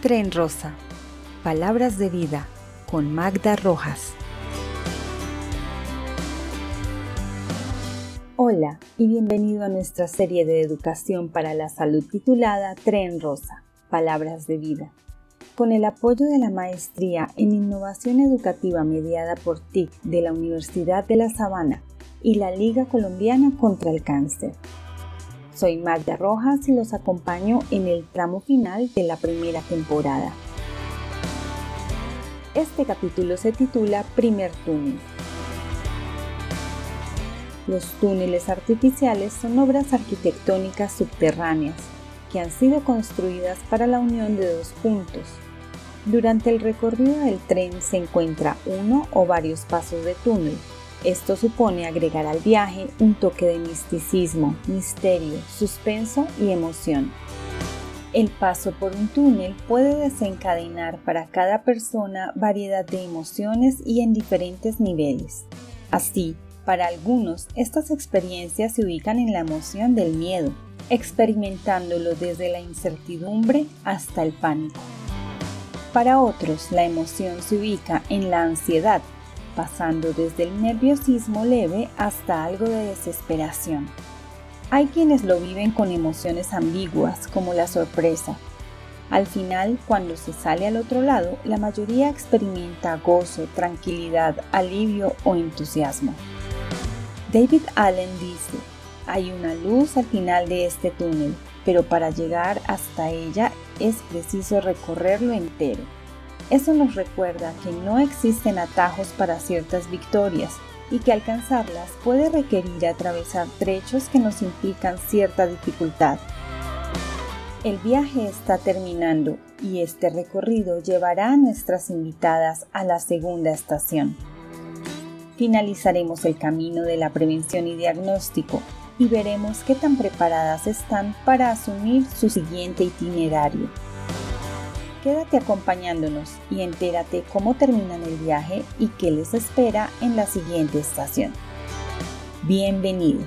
Tren Rosa. Palabras de vida con Magda Rojas. Hola y bienvenido a nuestra serie de educación para la salud titulada Tren Rosa. Palabras de vida. Con el apoyo de la maestría en innovación educativa mediada por TIC de la Universidad de La Sabana y la Liga Colombiana contra el Cáncer. Soy Magda Rojas y los acompaño en el tramo final de la primera temporada. Este capítulo se titula Primer túnel. Los túneles artificiales son obras arquitectónicas subterráneas que han sido construidas para la unión de dos puntos. Durante el recorrido del tren se encuentra uno o varios pasos de túnel esto supone agregar al viaje un toque de misticismo, misterio, suspenso y emoción. El paso por un túnel puede desencadenar para cada persona variedad de emociones y en diferentes niveles. Así, para algunos, estas experiencias se ubican en la emoción del miedo, experimentándolo desde la incertidumbre hasta el pánico. Para otros, la emoción se ubica en la ansiedad, pasando desde el nerviosismo leve hasta algo de desesperación. Hay quienes lo viven con emociones ambiguas como la sorpresa. Al final, cuando se sale al otro lado, la mayoría experimenta gozo, tranquilidad, alivio o entusiasmo. David Allen dice, hay una luz al final de este túnel, pero para llegar hasta ella es preciso recorrerlo entero. Eso nos recuerda que no existen atajos para ciertas victorias y que alcanzarlas puede requerir atravesar trechos que nos implican cierta dificultad. El viaje está terminando y este recorrido llevará a nuestras invitadas a la segunda estación. Finalizaremos el camino de la prevención y diagnóstico y veremos qué tan preparadas están para asumir su siguiente itinerario. Quédate acompañándonos y entérate cómo terminan el viaje y qué les espera en la siguiente estación. Bienvenido.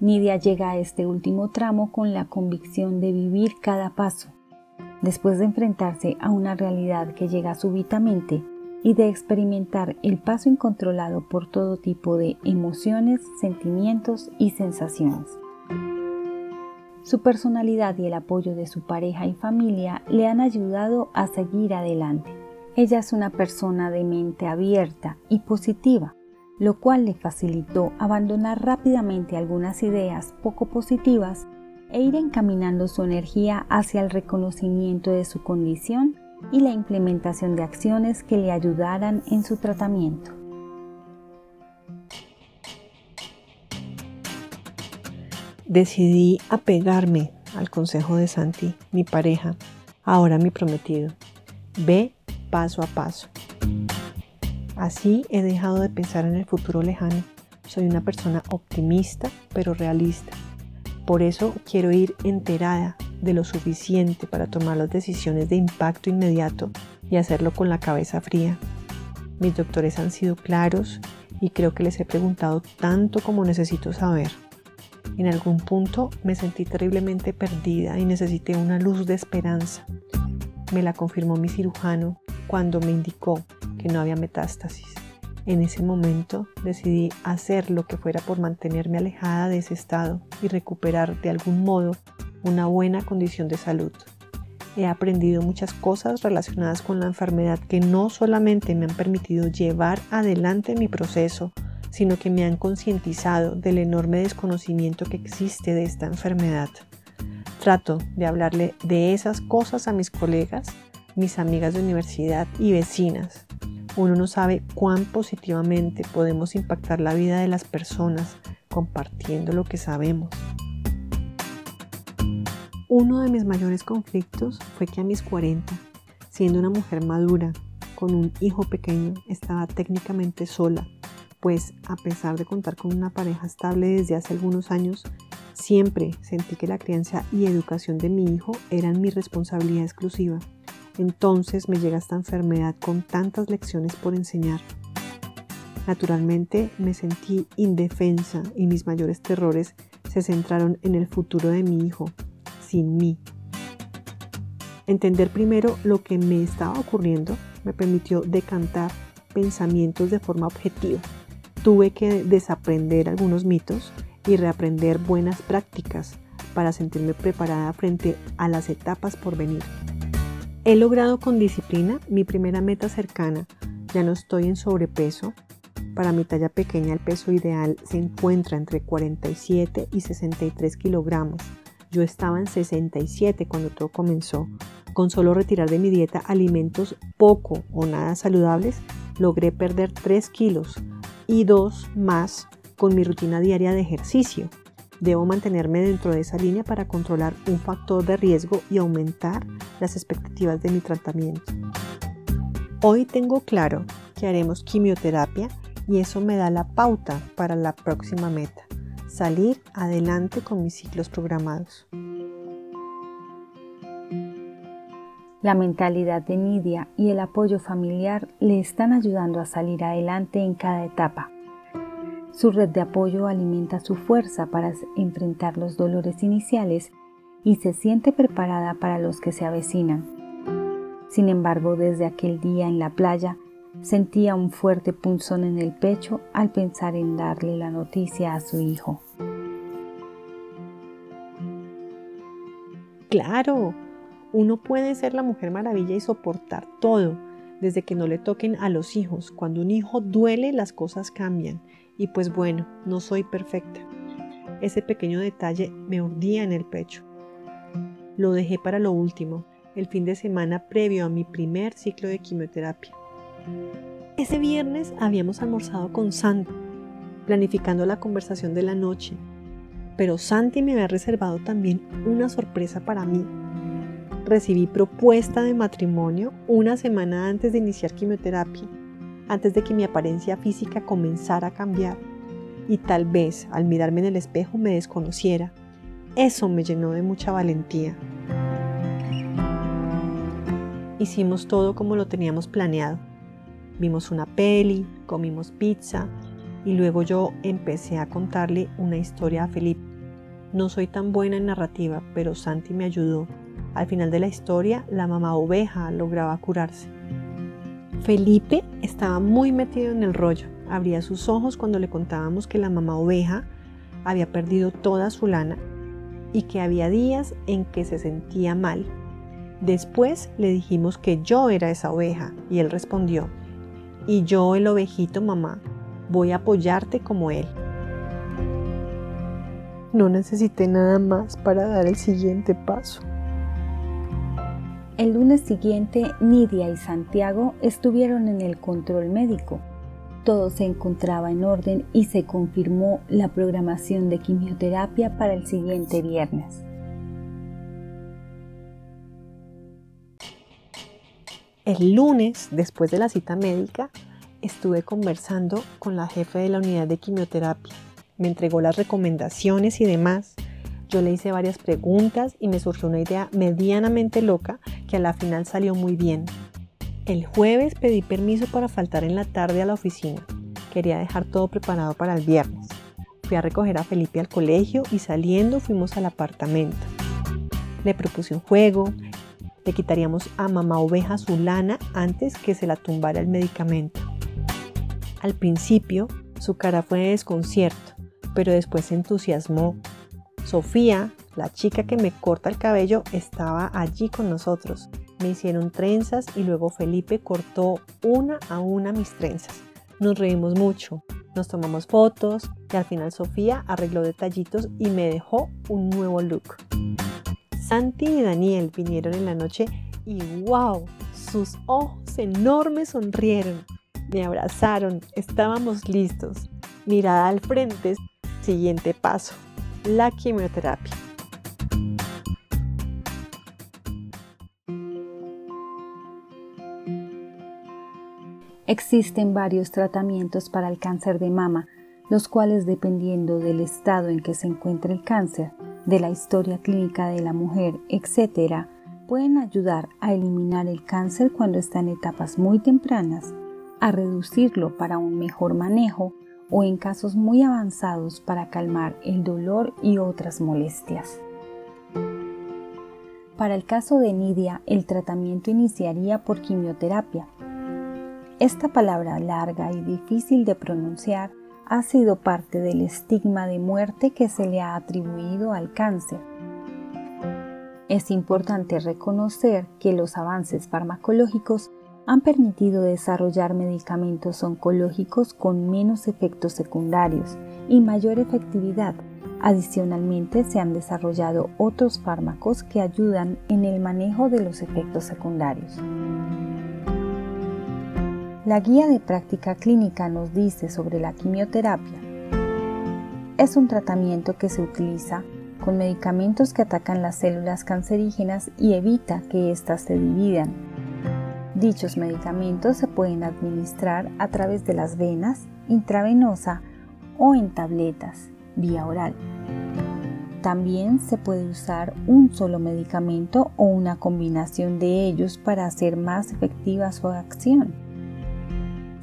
Nidia llega a este último tramo con la convicción de vivir cada paso. Después de enfrentarse a una realidad que llega súbitamente, y de experimentar el paso incontrolado por todo tipo de emociones, sentimientos y sensaciones. Su personalidad y el apoyo de su pareja y familia le han ayudado a seguir adelante. Ella es una persona de mente abierta y positiva, lo cual le facilitó abandonar rápidamente algunas ideas poco positivas e ir encaminando su energía hacia el reconocimiento de su condición y la implementación de acciones que le ayudaran en su tratamiento. Decidí apegarme al consejo de Santi, mi pareja, ahora mi prometido. Ve paso a paso. Así he dejado de pensar en el futuro lejano. Soy una persona optimista pero realista. Por eso quiero ir enterada de lo suficiente para tomar las decisiones de impacto inmediato y hacerlo con la cabeza fría. Mis doctores han sido claros y creo que les he preguntado tanto como necesito saber. En algún punto me sentí terriblemente perdida y necesité una luz de esperanza. Me la confirmó mi cirujano cuando me indicó que no había metástasis. En ese momento decidí hacer lo que fuera por mantenerme alejada de ese estado y recuperar de algún modo una buena condición de salud. He aprendido muchas cosas relacionadas con la enfermedad que no solamente me han permitido llevar adelante mi proceso, sino que me han concientizado del enorme desconocimiento que existe de esta enfermedad. Trato de hablarle de esas cosas a mis colegas, mis amigas de universidad y vecinas. Uno no sabe cuán positivamente podemos impactar la vida de las personas compartiendo lo que sabemos. Uno de mis mayores conflictos fue que a mis 40, siendo una mujer madura, con un hijo pequeño, estaba técnicamente sola, pues a pesar de contar con una pareja estable desde hace algunos años, siempre sentí que la crianza y educación de mi hijo eran mi responsabilidad exclusiva. Entonces me llega esta enfermedad con tantas lecciones por enseñar. Naturalmente me sentí indefensa y mis mayores terrores se centraron en el futuro de mi hijo, sin mí. Entender primero lo que me estaba ocurriendo me permitió decantar pensamientos de forma objetiva. Tuve que desaprender algunos mitos y reaprender buenas prácticas para sentirme preparada frente a las etapas por venir. He logrado con disciplina mi primera meta cercana. Ya no estoy en sobrepeso. Para mi talla pequeña el peso ideal se encuentra entre 47 y 63 kilogramos. Yo estaba en 67 cuando todo comenzó. Con solo retirar de mi dieta alimentos poco o nada saludables, logré perder 3 kilos y 2 más con mi rutina diaria de ejercicio. Debo mantenerme dentro de esa línea para controlar un factor de riesgo y aumentar las expectativas de mi tratamiento. Hoy tengo claro que haremos quimioterapia y eso me da la pauta para la próxima meta, salir adelante con mis ciclos programados. La mentalidad de Nidia y el apoyo familiar le están ayudando a salir adelante en cada etapa. Su red de apoyo alimenta su fuerza para enfrentar los dolores iniciales y se siente preparada para los que se avecinan. Sin embargo, desde aquel día en la playa, sentía un fuerte punzón en el pecho al pensar en darle la noticia a su hijo. Claro, uno puede ser la mujer maravilla y soportar todo, desde que no le toquen a los hijos. Cuando un hijo duele, las cosas cambian y pues bueno, no soy perfecta. Ese pequeño detalle me urdía en el pecho. Lo dejé para lo último, el fin de semana previo a mi primer ciclo de quimioterapia. Ese viernes habíamos almorzado con Santi, planificando la conversación de la noche, pero Santi me había reservado también una sorpresa para mí. Recibí propuesta de matrimonio una semana antes de iniciar quimioterapia antes de que mi apariencia física comenzara a cambiar y tal vez al mirarme en el espejo me desconociera. Eso me llenó de mucha valentía. Hicimos todo como lo teníamos planeado. Vimos una peli, comimos pizza y luego yo empecé a contarle una historia a Felipe. No soy tan buena en narrativa, pero Santi me ayudó. Al final de la historia, la mamá oveja lograba curarse. Felipe estaba muy metido en el rollo. Abría sus ojos cuando le contábamos que la mamá oveja había perdido toda su lana y que había días en que se sentía mal. Después le dijimos que yo era esa oveja y él respondió, y yo el ovejito mamá, voy a apoyarte como él. No necesité nada más para dar el siguiente paso. El lunes siguiente, Nidia y Santiago estuvieron en el control médico. Todo se encontraba en orden y se confirmó la programación de quimioterapia para el siguiente viernes. El lunes, después de la cita médica, estuve conversando con la jefe de la unidad de quimioterapia. Me entregó las recomendaciones y demás. Yo le hice varias preguntas y me surgió una idea medianamente loca que a la final salió muy bien. El jueves pedí permiso para faltar en la tarde a la oficina. Quería dejar todo preparado para el viernes. Fui a recoger a Felipe al colegio y saliendo fuimos al apartamento. Le propuse un juego, le quitaríamos a mamá oveja su lana antes que se la tumbara el medicamento. Al principio su cara fue de desconcierto, pero después se entusiasmó Sofía, la chica que me corta el cabello, estaba allí con nosotros. Me hicieron trenzas y luego Felipe cortó una a una mis trenzas. Nos reímos mucho, nos tomamos fotos y al final Sofía arregló detallitos y me dejó un nuevo look. Santi y Daniel vinieron en la noche y wow, sus ojos enormes sonrieron. Me abrazaron, estábamos listos. Mirada al frente, siguiente paso la quimioterapia. Existen varios tratamientos para el cáncer de mama, los cuales dependiendo del estado en que se encuentre el cáncer, de la historia clínica de la mujer, etc., pueden ayudar a eliminar el cáncer cuando está en etapas muy tempranas a reducirlo para un mejor manejo o en casos muy avanzados para calmar el dolor y otras molestias. Para el caso de Nidia, el tratamiento iniciaría por quimioterapia. Esta palabra larga y difícil de pronunciar ha sido parte del estigma de muerte que se le ha atribuido al cáncer. Es importante reconocer que los avances farmacológicos han permitido desarrollar medicamentos oncológicos con menos efectos secundarios y mayor efectividad. Adicionalmente, se han desarrollado otros fármacos que ayudan en el manejo de los efectos secundarios. La guía de práctica clínica nos dice sobre la quimioterapia. Es un tratamiento que se utiliza con medicamentos que atacan las células cancerígenas y evita que éstas se dividan. Dichos medicamentos se pueden administrar a través de las venas, intravenosa o en tabletas, vía oral. También se puede usar un solo medicamento o una combinación de ellos para hacer más efectiva su acción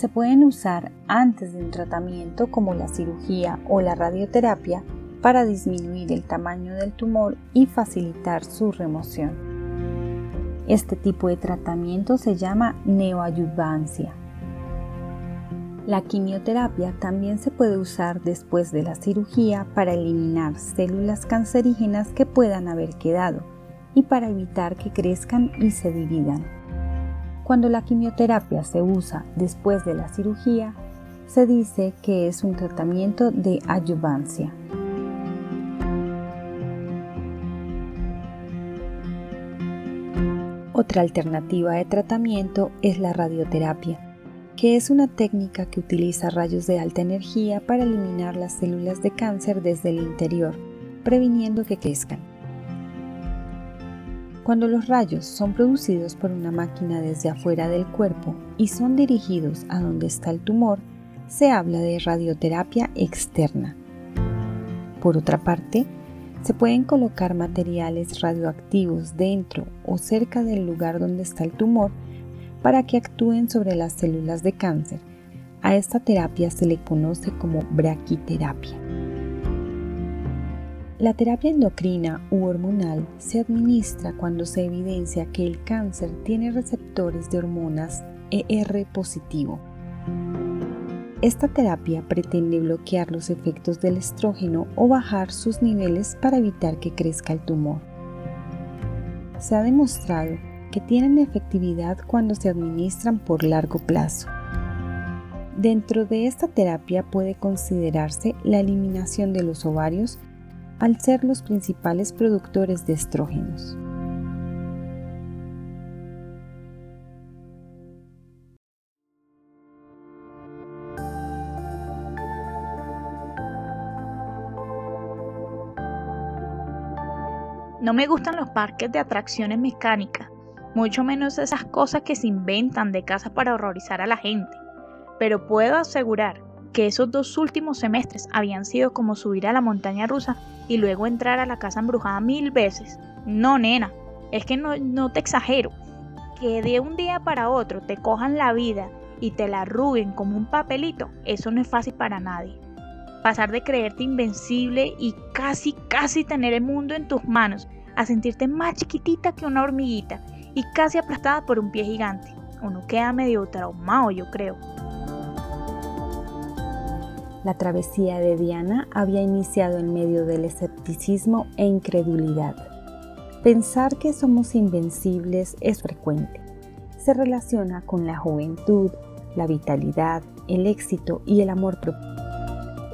se pueden usar antes de un tratamiento como la cirugía o la radioterapia para disminuir el tamaño del tumor y facilitar su remoción. Este tipo de tratamiento se llama neoayuvancia. La quimioterapia también se puede usar después de la cirugía para eliminar células cancerígenas que puedan haber quedado y para evitar que crezcan y se dividan. Cuando la quimioterapia se usa después de la cirugía, se dice que es un tratamiento de adyuvancia. Otra alternativa de tratamiento es la radioterapia, que es una técnica que utiliza rayos de alta energía para eliminar las células de cáncer desde el interior, previniendo que crezcan. Cuando los rayos son producidos por una máquina desde afuera del cuerpo y son dirigidos a donde está el tumor, se habla de radioterapia externa. Por otra parte, se pueden colocar materiales radioactivos dentro o cerca del lugar donde está el tumor para que actúen sobre las células de cáncer. A esta terapia se le conoce como braquiterapia. La terapia endocrina u hormonal se administra cuando se evidencia que el cáncer tiene receptores de hormonas ER positivo. Esta terapia pretende bloquear los efectos del estrógeno o bajar sus niveles para evitar que crezca el tumor. Se ha demostrado que tienen efectividad cuando se administran por largo plazo. Dentro de esta terapia puede considerarse la eliminación de los ovarios al ser los principales productores de estrógenos. No me gustan los parques de atracciones mecánicas, mucho menos esas cosas que se inventan de casa para horrorizar a la gente. Pero puedo asegurar que esos dos últimos semestres habían sido como subir a la montaña rusa y luego entrar a la casa embrujada mil veces. No, nena, es que no, no te exagero. Que de un día para otro te cojan la vida y te la arruguen como un papelito, eso no es fácil para nadie. Pasar de creerte invencible y casi, casi tener el mundo en tus manos, a sentirte más chiquitita que una hormiguita y casi aplastada por un pie gigante. Uno queda medio traumado, yo creo. La travesía de Diana había iniciado en medio del escepticismo e incredulidad. Pensar que somos invencibles es frecuente. Se relaciona con la juventud, la vitalidad, el éxito y el amor propio.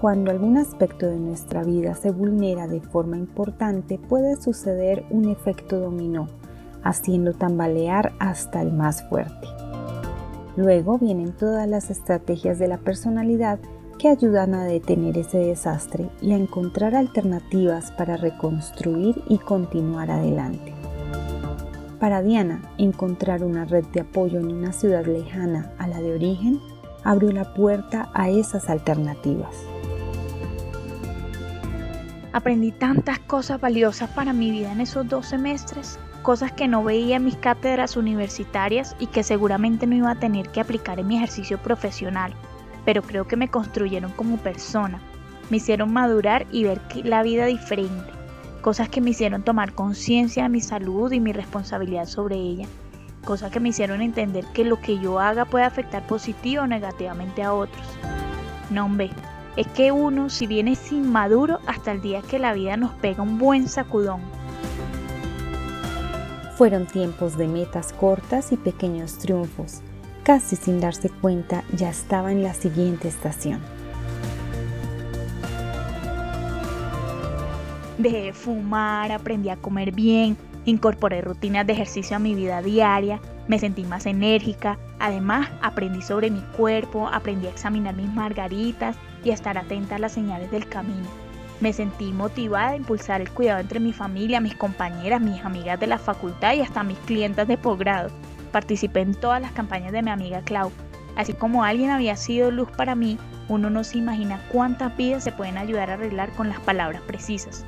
Cuando algún aspecto de nuestra vida se vulnera de forma importante, puede suceder un efecto dominó, haciendo tambalear hasta el más fuerte. Luego vienen todas las estrategias de la personalidad que ayudan a detener ese desastre y a encontrar alternativas para reconstruir y continuar adelante. Para Diana, encontrar una red de apoyo en una ciudad lejana a la de origen abrió la puerta a esas alternativas. Aprendí tantas cosas valiosas para mi vida en esos dos semestres, cosas que no veía en mis cátedras universitarias y que seguramente no iba a tener que aplicar en mi ejercicio profesional, pero creo que me construyeron como persona, me hicieron madurar y ver la vida diferente, cosas que me hicieron tomar conciencia de mi salud y mi responsabilidad sobre ella, cosas que me hicieron entender que lo que yo haga puede afectar positivo o negativamente a otros. No, es que uno si viene sin maduro hasta el día que la vida nos pega un buen sacudón. Fueron tiempos de metas cortas y pequeños triunfos. Casi sin darse cuenta ya estaba en la siguiente estación. Dejé de fumar, aprendí a comer bien, incorporé rutinas de ejercicio a mi vida diaria, me sentí más enérgica, además aprendí sobre mi cuerpo, aprendí a examinar mis margaritas y estar atenta a las señales del camino. Me sentí motivada a impulsar el cuidado entre mi familia, mis compañeras, mis amigas de la facultad y hasta mis clientes de posgrado. Participé en todas las campañas de mi amiga Clau. Así como alguien había sido luz para mí, uno no se imagina cuántas vidas se pueden ayudar a arreglar con las palabras precisas.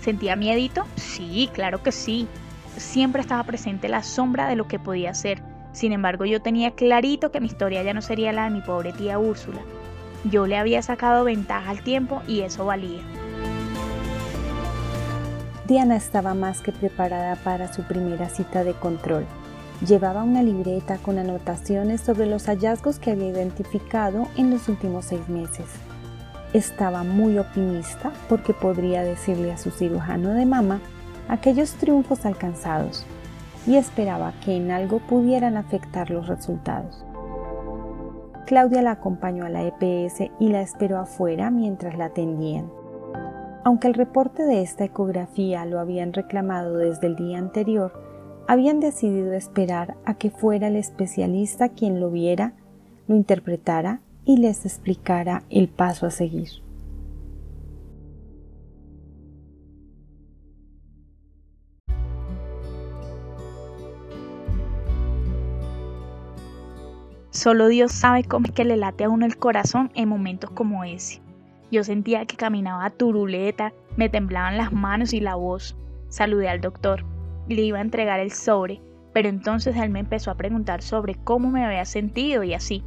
¿Sentía miedito? Sí, claro que sí. Siempre estaba presente la sombra de lo que podía ser. Sin embargo, yo tenía clarito que mi historia ya no sería la de mi pobre tía Úrsula. Yo le había sacado ventaja al tiempo y eso valía. Diana estaba más que preparada para su primera cita de control. Llevaba una libreta con anotaciones sobre los hallazgos que había identificado en los últimos seis meses. Estaba muy optimista porque podría decirle a su cirujano de mama aquellos triunfos alcanzados y esperaba que en algo pudieran afectar los resultados. Claudia la acompañó a la EPS y la esperó afuera mientras la atendían. Aunque el reporte de esta ecografía lo habían reclamado desde el día anterior, habían decidido esperar a que fuera el especialista quien lo viera, lo interpretara y les explicara el paso a seguir. Solo Dios sabe cómo es que le late a uno el corazón en momentos como ese. Yo sentía que caminaba turuleta, me temblaban las manos y la voz. Saludé al doctor. Le iba a entregar el sobre, pero entonces él me empezó a preguntar sobre cómo me había sentido y así.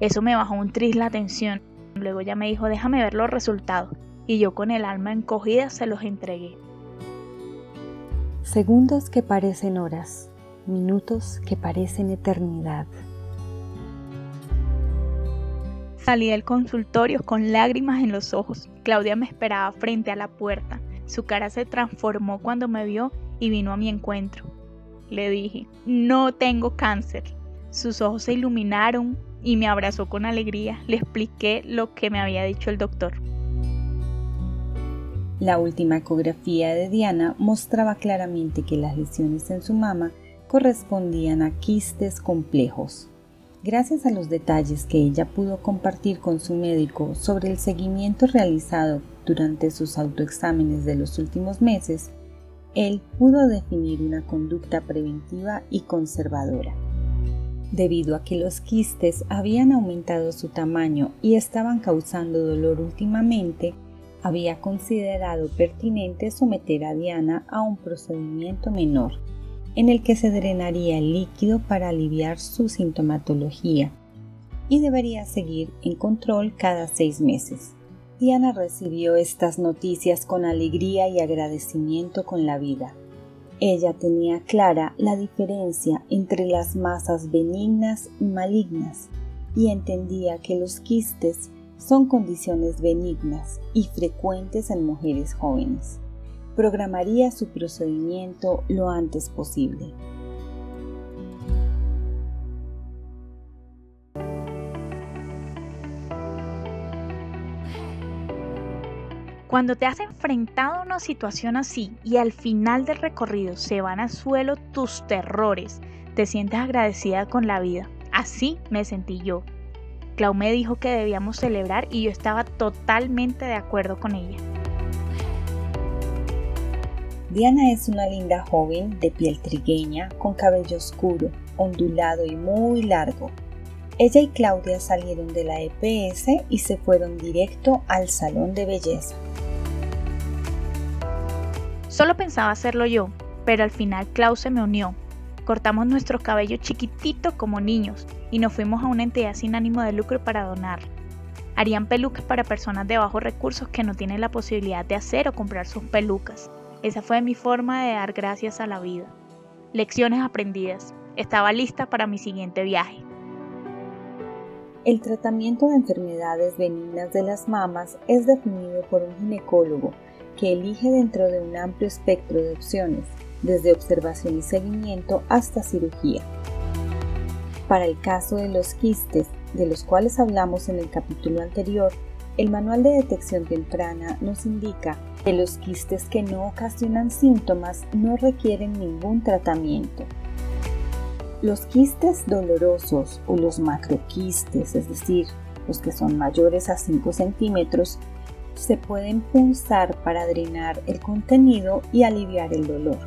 Eso me bajó un tris la tensión. Luego ya me dijo, déjame ver los resultados. Y yo con el alma encogida se los entregué. Segundos que parecen horas, minutos que parecen eternidad. Salí del consultorio con lágrimas en los ojos. Claudia me esperaba frente a la puerta. Su cara se transformó cuando me vio y vino a mi encuentro. Le dije, no tengo cáncer. Sus ojos se iluminaron, y me abrazó con alegría. Le expliqué lo que me había dicho el doctor. La última ecografía de Diana mostraba claramente que las lesiones en su mama correspondían a quistes complejos. Gracias a los detalles que ella pudo compartir con su médico sobre el seguimiento realizado durante sus autoexámenes de los últimos meses, él pudo definir una conducta preventiva y conservadora. Debido a que los quistes habían aumentado su tamaño y estaban causando dolor últimamente, había considerado pertinente someter a Diana a un procedimiento menor, en el que se drenaría el líquido para aliviar su sintomatología, y debería seguir en control cada seis meses. Diana recibió estas noticias con alegría y agradecimiento con la vida. Ella tenía clara la diferencia entre las masas benignas y malignas y entendía que los quistes son condiciones benignas y frecuentes en mujeres jóvenes. Programaría su procedimiento lo antes posible. Cuando te has enfrentado a una situación así y al final del recorrido se van a suelo tus terrores, te sientes agradecida con la vida. Así me sentí yo. Clau me dijo que debíamos celebrar y yo estaba totalmente de acuerdo con ella. Diana es una linda joven de piel trigueña, con cabello oscuro, ondulado y muy largo. Ella y Claudia salieron de la EPS y se fueron directo al salón de belleza. Solo pensaba hacerlo yo, pero al final Klaus se me unió. Cortamos nuestros cabellos chiquititos como niños y nos fuimos a una entidad sin ánimo de lucro para donar. Harían pelucas para personas de bajos recursos que no tienen la posibilidad de hacer o comprar sus pelucas. Esa fue mi forma de dar gracias a la vida. Lecciones aprendidas. Estaba lista para mi siguiente viaje. El tratamiento de enfermedades benignas de las mamas es definido por un ginecólogo que elige dentro de un amplio espectro de opciones, desde observación y seguimiento hasta cirugía. Para el caso de los quistes, de los cuales hablamos en el capítulo anterior, el manual de detección temprana nos indica que los quistes que no ocasionan síntomas no requieren ningún tratamiento. Los quistes dolorosos o los macroquistes, es decir, los que son mayores a 5 centímetros, se pueden punzar para drenar el contenido y aliviar el dolor.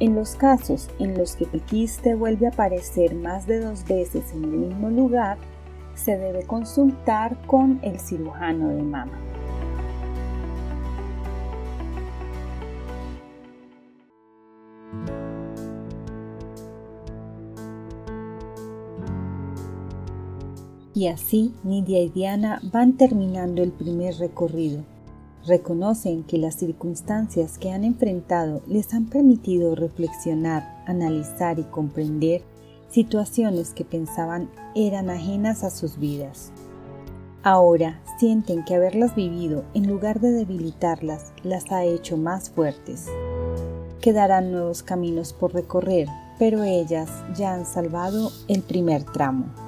En los casos en los que el quiste vuelve a aparecer más de dos veces en el mismo lugar, se debe consultar con el cirujano de mama. Y así Nidia y Diana van terminando el primer recorrido. Reconocen que las circunstancias que han enfrentado les han permitido reflexionar, analizar y comprender situaciones que pensaban eran ajenas a sus vidas. Ahora sienten que haberlas vivido, en lugar de debilitarlas, las ha hecho más fuertes. Quedarán nuevos caminos por recorrer, pero ellas ya han salvado el primer tramo.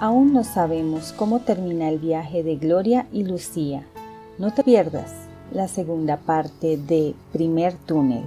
Aún no sabemos cómo termina el viaje de Gloria y Lucía. No te pierdas la segunda parte de Primer Túnel.